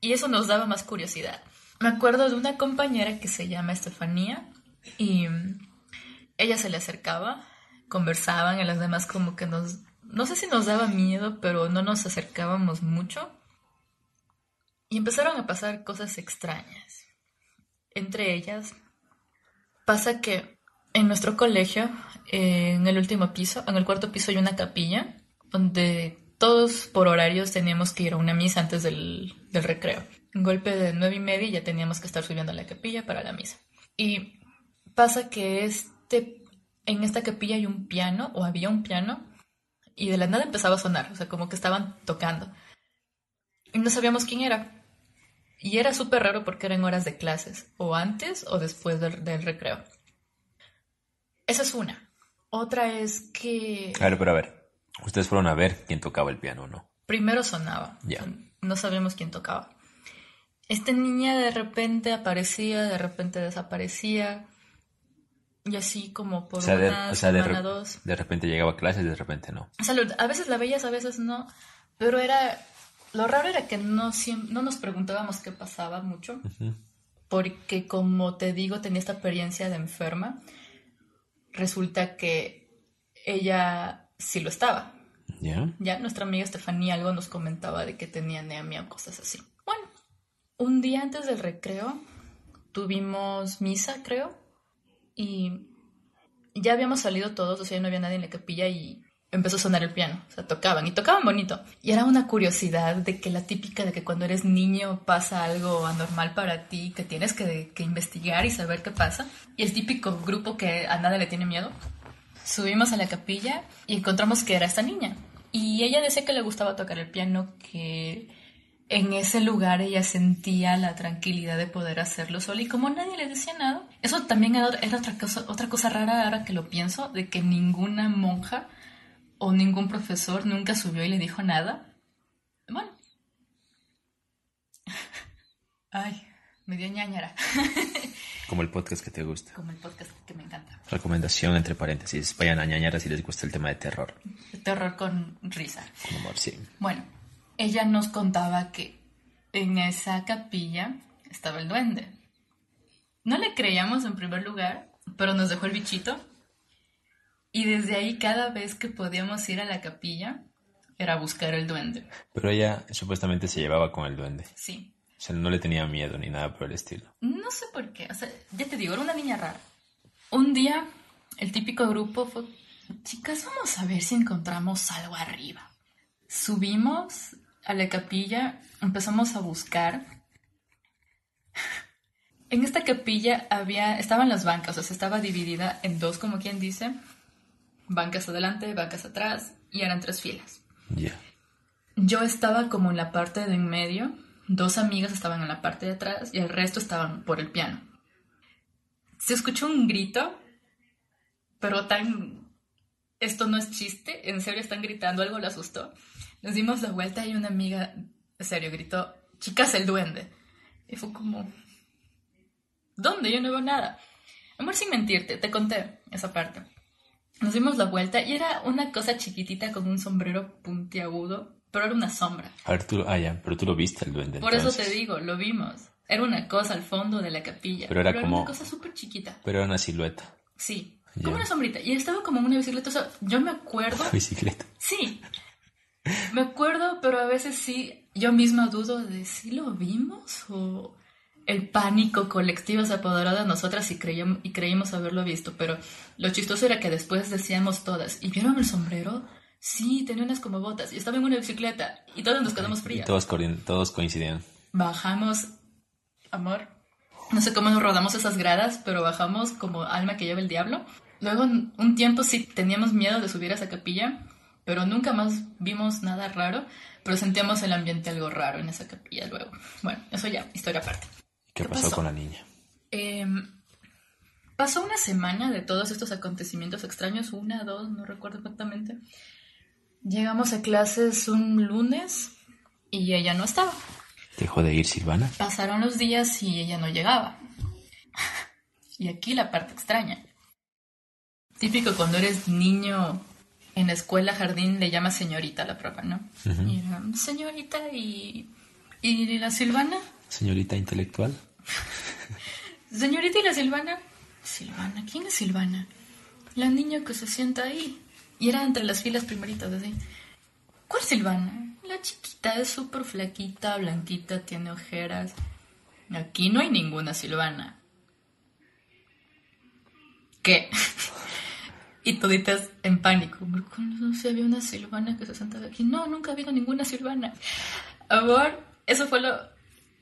Y eso nos daba más curiosidad. Me acuerdo de una compañera que se llama Estefanía y ella se le acercaba, conversaban y las demás como que nos, no sé si nos daba miedo, pero no nos acercábamos mucho. Y empezaron a pasar cosas extrañas. Entre ellas, pasa que en nuestro colegio, eh, en el último piso, en el cuarto piso hay una capilla donde todos por horarios teníamos que ir a una misa antes del, recreo. Un golpe de nueve y media ya teníamos que estar subiendo a la capilla para la misa. Y pasa que este, en esta capilla hay un piano, o había un piano, y de la nada empezaba a sonar, o sea, como que estaban tocando. Y no sabíamos quién era. Y era súper raro porque eran horas de clases, o antes o después del recreo. Esa es una. Otra es que... Ver, pero a ver, ustedes fueron a ver quién tocaba el piano, ¿no? Primero sonaba. Ya. No sabemos quién tocaba. Esta niña de repente aparecía, de repente desaparecía. Y así como por una de, o sea, de, dos. De repente llegaba a clases y de repente no. Salud. A veces la veías, a veces no. Pero era... Lo raro era que no, no nos preguntábamos qué pasaba mucho. Porque como te digo, tenía esta experiencia de enferma resulta que ella sí lo estaba. ¿Ya? Ya nuestra amiga Estefanía algo nos comentaba de que tenía anemia o cosas así. Bueno, un día antes del recreo tuvimos misa, creo, y ya habíamos salido todos, o sea, no había nadie en la capilla y empezó a sonar el piano, o sea, tocaban y tocaban bonito. Y era una curiosidad de que la típica de que cuando eres niño pasa algo anormal para ti, que tienes que, investigar y saber qué pasa. Y el típico grupo que a nada le tiene miedo. Subimos a la capilla y encontramos que era esta niña. Y ella decía que le gustaba tocar el piano, que en ese lugar ella sentía la tranquilidad de poder hacerlo sola y como nadie le decía nada. Eso también era, otra, cosa, otra cosa rara ahora que lo pienso, de que ninguna monja o ningún profesor nunca subió y le dijo nada. Bueno. Ay, me dio ñañara. Como el podcast que te gusta. Como el podcast que me encanta. Recomendación entre paréntesis. Vayan a ñañara si les gusta el tema de terror. Terror con risa. Con amor, sí. Bueno, ella nos contaba que en esa capilla estaba el duende. No le creíamos en primer lugar, pero nos dejó el bichito Y desde ahí cada vez que podíamos ir a la capilla era buscar el duende. Pero ella supuestamente se llevaba con el duende. Sí. O sea, no le tenía miedo ni nada por el estilo. No sé por qué. O sea, ya te digo, era una niña rara. Un día, el típico grupo fue, chicas, vamos a ver si encontramos algo arriba. Subimos a la capilla, empezamos a buscar. En esta capilla había, estaban las bancas, o sea, estaba dividida en dos, como quien dice, bancas adelante, bancas atrás, y eran tres filas. Ya. Yo estaba como en la parte de en medio, dos amigas estaban en la parte de atrás y el resto estaban por el piano. Se escuchó un grito, pero tan... Esto no es chiste, en serio están gritando, algo le asustó. Nos dimos la vuelta y una amiga, en serio, gritó, chicas, el duende. Y fue como, ¿dónde? Yo no veo nada. Amor, sin mentirte, te conté esa parte. Nos dimos la vuelta y era una cosa chiquitita con un sombrero puntiagudo, pero era una sombra. A ver, tú, ah, ya, pero tú lo viste el duende. Por eso entonces. te digo, lo vimos. Era una cosa al fondo de la capilla. Pero era como- una cosa súper chiquita. Pero era una silueta. Sí. Ya. Como una sombrita. Y estaba como una bicicleta. O sea, yo me acuerdo. Bicicleta. Sí. Me acuerdo, pero a veces sí. Yo misma dudo de si lo vimos o el pánico colectivo se apoderó de nosotras y y creímos haberlo visto. Pero lo chistoso era que después decíamos todas, ¿y vieron el sombrero? Sí, tenía unas como botas. Y estaba en una bicicleta. Y todas nos quedamos Y frías. todos, todos coincidían. Bajamos, amor. No sé cómo nos rodamos esas gradas, pero bajamos como alma que lleva el diablo. Luego, un tiempo sí teníamos miedo de subir a esa capilla, pero nunca más vimos nada raro, pero sentíamos el ambiente algo raro en esa capilla luego. Bueno, eso ya, historia aparte. ¿Qué, ¿Qué pasó, pasó? con la niña? Em, pasó una semana de todos estos acontecimientos extraños, una, dos, no recuerdo exactamente. Llegamos a clases un lunes y ella no estaba. ¿Dejó de ir Silvana? Pasaron los días y ella no llegaba. Y aquí la parte extraña. Típico cuando eres niño en la escuela, jardín, le llama señorita a la prueba, ¿no? Y era, señorita y... ¿Y la Silvana? Señorita intelectual. Señorita y la Silvana. Silvana, ¿quién es Silvana? La niña que se sienta ahí. Y era entre las filas primeritas, así. ¿Cuál Silvana? La chiquita, es súper flaquita, blanquita, tiene ojeras. Aquí no hay ninguna Silvana. ¿Qué? y toditas en pánico. ¿Cuándo se había una Silvana que se sentaba aquí? No, nunca ha habido ninguna Silvana. Amor, eso fue lo,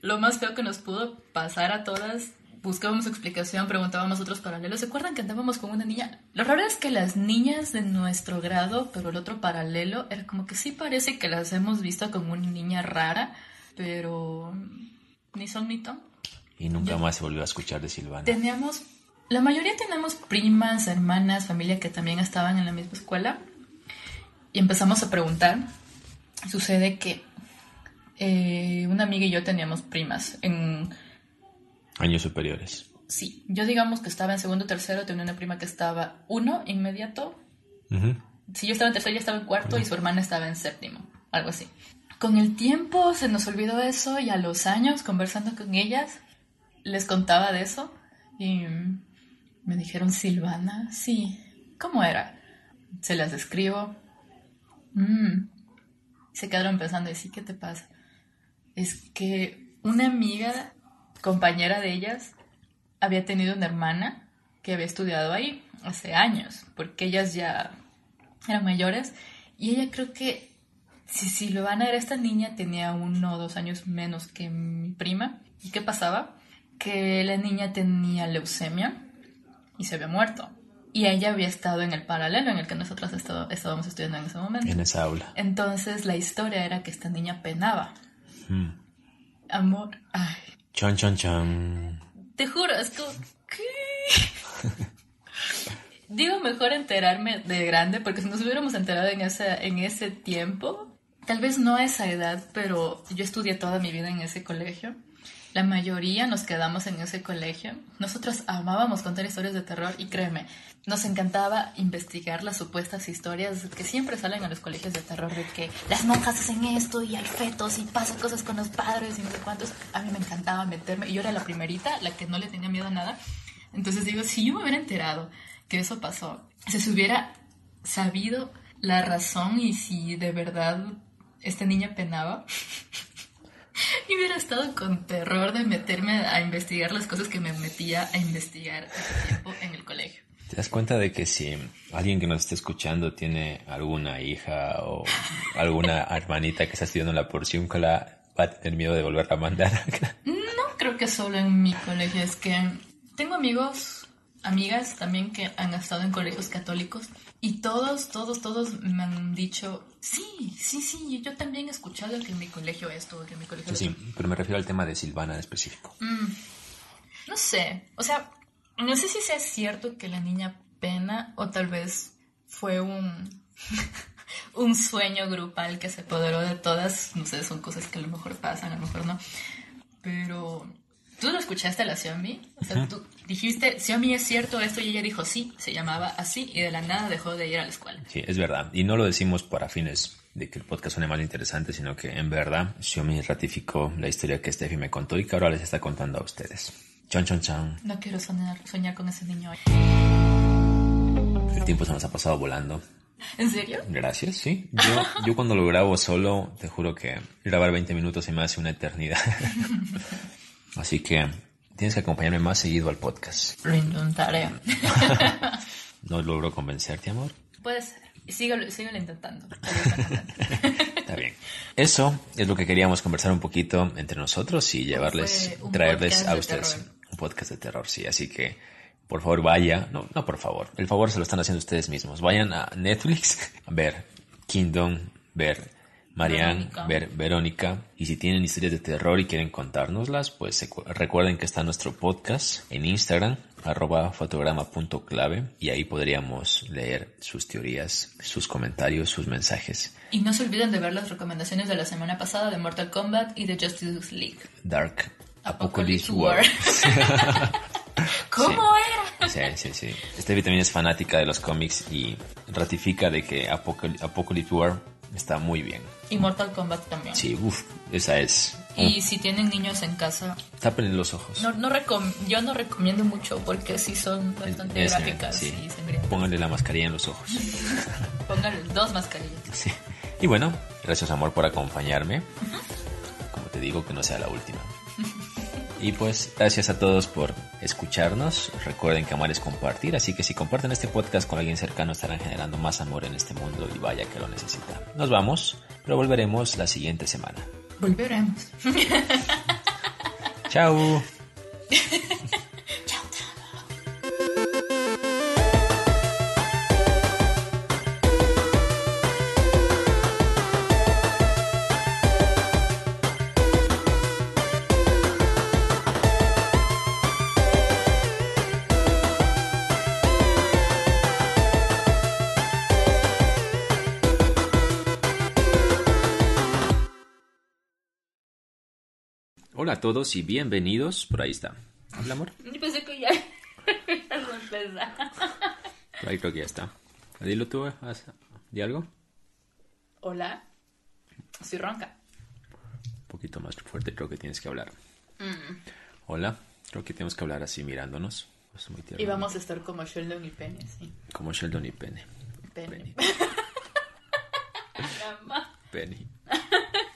lo más feo que nos pudo pasar a todas. Buscábamos explicación, preguntábamos otros paralelos. ¿Se acuerdan que andábamos con una niña? Lo raro es que las niñas de nuestro grado, pero el otro paralelo, era como que sí parece que las hemos visto como una niña rara, pero ni son ni ton. Y nunca más se volvió a escuchar de Silvana. Teníamos, la mayoría tenemos primas, hermanas, familia que también estaban en la misma escuela. Y empezamos a preguntar. Sucede que eh, una amiga y yo teníamos primas. En, Años superiores. sí, yo digamos que estaba en segundo tercero, tenía una prima que estaba uno inmediato. Si yo estaba en tercero, ella estaba en cuarto y su hermana estaba en séptimo, algo así. Con el tiempo se nos olvidó eso y a los años, conversando con ellas, les contaba de eso y me dijeron, Silvana, sí, ¿cómo era? Se las describo. Mm. Se quedaron pensando, y sí, ¿qué te pasa? Es que una amiga, compañera de ellas, había tenido una hermana que había estudiado ahí hace años, porque ellas ya eran mayores, y ella creo que si Silvana era esta niña, tenía uno o dos años menos que mi prima. ¿Y qué pasaba? Que la niña tenía leucemia y se había muerto. Y ella había estado en el paralelo en el que nosotros estado- estábamos estudiando en ese momento. En esa aula. Entonces la historia era que esta niña penaba. Mm. Amor, ay, Chan, chan, chan. te juro, es como, ¿qué? Digo, mejor enterarme de grande, porque si nos hubiéramos enterado en ese, en ese tiempo, tal vez no a esa edad, pero yo estudié toda mi vida en ese colegio. La mayoría nos quedamos en ese colegio. Nosotros amábamos contar historias de terror y créeme, nos encantaba investigar las supuestas historias que siempre salen a los colegios de terror de que las monjas hacen esto y hay fetos y pasa cosas con los padres y no sé cuántos. A mí me encantaba meterme y yo era la primerita, la que no le tenía miedo a nada. Entonces digo, si yo me hubiera enterado que eso pasó, si se hubiera sabido la razón y si de verdad esta niña penaba, y hubiera estado con terror de meterme a investigar las cosas que me metía a investigar tiempo en el colegio. ¿Te das cuenta de que si alguien que nos esté escuchando tiene alguna hija o alguna hermanita que está estudiando la porción, la va a tener miedo de volverla a mandar? no creo que solo en mi colegio, es que tengo amigos, amigas también que han estado en colegios católicos y todos, todos, todos me han dicho, sí, sí, sí, yo también he escuchado que en mi colegio esto, que en mi colegio... Sí, sí, pero me refiero al tema de Silvana en específico. Mm, no sé, o sea, no sé si sea cierto que la niña pena o tal vez fue un, un sueño grupal que se apoderó de todas. No sé, son cosas que a lo mejor pasan, a lo mejor no. Pero ¿Tú lo escuchaste a la Xiaomi? O sea, tú dijiste, Xiaomi es cierto esto y ella dijo sí, se llamaba así y de la nada dejó de ir a la escuela. Sí, es verdad. Y no lo decimos para fines de que el podcast suene más interesante, sino que en verdad Xiaomi ratificó la historia que Steffi me contó y que ahora les está contando a ustedes. Chan, chan, chan. No quiero soñar, soñar con ese niño. El tiempo se nos ha pasado volando. ¿En serio? Gracias, sí. Yo, yo cuando lo grabo solo, te juro que grabar 20 minutos se me hace una eternidad. Así que tienes que acompañarme más seguido al podcast. Lo intentaré. ¿No logro convencerte, amor? Puede ser. Síguelo, intentando. Está bien. Eso es lo que queríamos conversar un poquito entre nosotros y llevarles, traerles a ustedes un podcast de terror, sí. Así que, por favor, vaya. No, no, por favor. El favor se lo están haciendo ustedes mismos. Vayan a Netflix a ver Kingdom, ver Marianne, Ver, Verónica. Y si tienen historias de terror y quieren contárnoslas, pues recuerden que está nuestro podcast en Instagram, arroba fotograma.clave, y ahí podríamos leer sus teorías, sus comentarios, sus mensajes. Y no se olviden de ver las recomendaciones de la semana pasada de Mortal Kombat y de Justice League. Dark Apocalypse, War. ¿Cómo era? Sí, sí, sí. Stevie también es fanática de los cómics y ratifica de que Apocalypse War está muy bien. Y Mortal Kombat también. Sí, uff, esa es. Y si tienen niños en casa... Tápenle los ojos. No, no yo no recomiendo mucho porque sí son bastante gráficas sí. Pónganle la mascarilla en los ojos. Pónganle dos mascarillas. Sí. Y bueno, gracias amor por acompañarme. Como te digo, que no sea la última. Y pues gracias a todos por escucharnos. Recuerden que amar es compartir, así que si comparten este podcast con alguien cercano estarán generando más amor en este mundo y vaya que lo necesita. Nos vamos, pero volveremos la siguiente semana. Volveremos. Chao. a todos y bienvenidos. Por ahí está. ¿Habla, amor? Yo pensé que ya Por ahí creo que ya está. Dilo tú, ¿di algo? Hola. Soy ronca. Un poquito más fuerte creo que tienes que hablar. Mm. Hola. Creo que tenemos que hablar así mirándonos. y vamos a estar como Sheldon y Penny, sí. Como Sheldon y Penny. Penny. Penny. Penny.